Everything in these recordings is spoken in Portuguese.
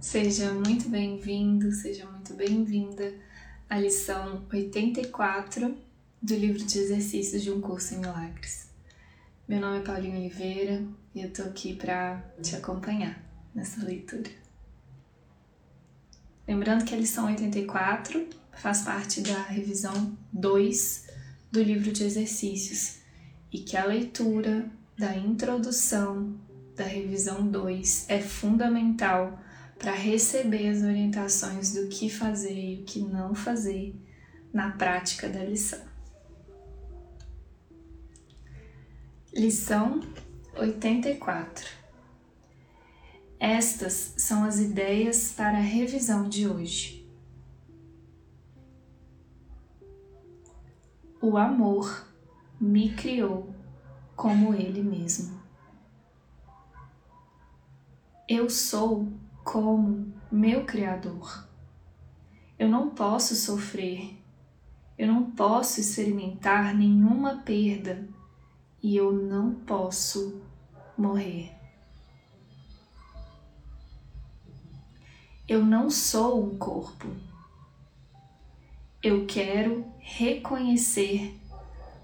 Seja muito bem-vindo, seja muito bem-vinda à lição 84 do livro de exercícios de um curso em milagres. Meu nome é Paulinho Oliveira e eu tô aqui para te acompanhar nessa leitura. Lembrando que a lição 84 faz parte da revisão 2 do livro de exercícios e que a leitura da introdução da revisão 2 é fundamental para receber as orientações do que fazer e o que não fazer na prática da lição. Lição 84 Estas são as ideias para a revisão de hoje. O amor me criou como ele mesmo. Eu sou como meu Criador. Eu não posso sofrer, eu não posso experimentar nenhuma perda e eu não posso morrer. Eu não sou um corpo. Eu quero reconhecer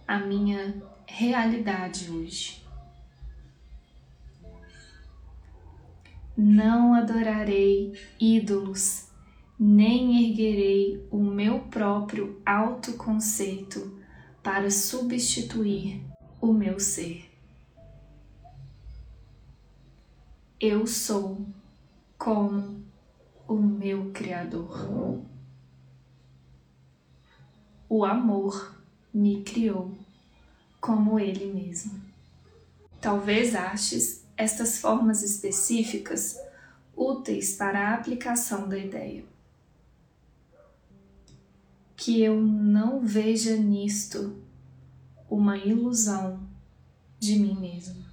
a minha realidade hoje. Não adorarei ídolos, nem erguerei o meu próprio autoconceito para substituir o meu ser. Eu sou como o meu Criador. O amor me criou como Ele mesmo. Talvez aches estas formas específicas úteis para a aplicação da ideia. Que eu não veja nisto uma ilusão de mim mesmo.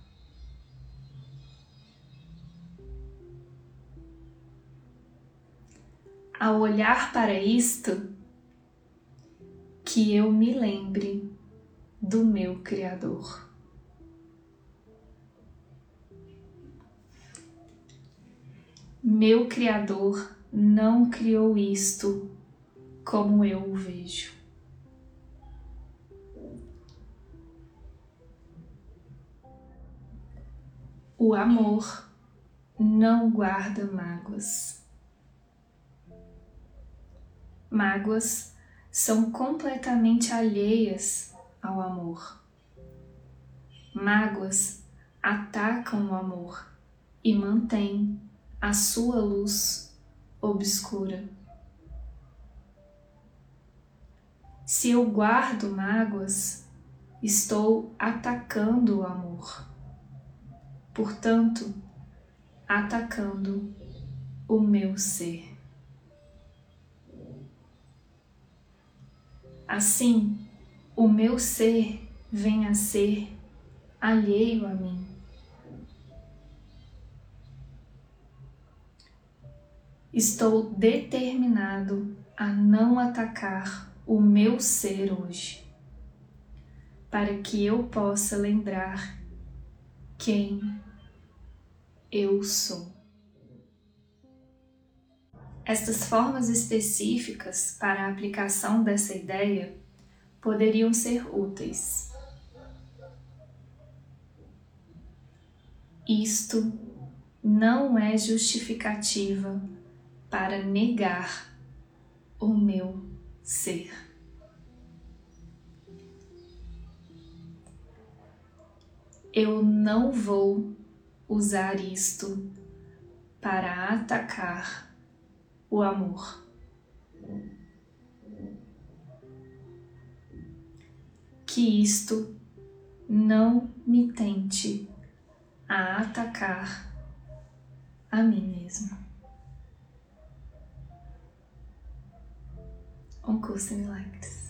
Ao olhar para isto, que eu me lembre do meu Criador. Meu Criador não criou isto como eu o vejo. O amor não guarda mágoas. Mágoas são completamente alheias ao amor. Mágoas atacam o amor e mantêm a sua luz obscura. Se eu guardo mágoas, estou atacando o amor. Portanto, atacando o meu ser. Assim, o meu ser vem a ser alheio a mim. Estou determinado a não atacar o meu ser hoje, para que eu possa lembrar quem eu sou. Estas formas específicas para a aplicação dessa ideia poderiam ser úteis. Isto não é justificativa para negar o meu ser. Eu não vou usar isto para atacar o amor. Que isto não me tente a atacar a mim mesma. Um curso em milagres.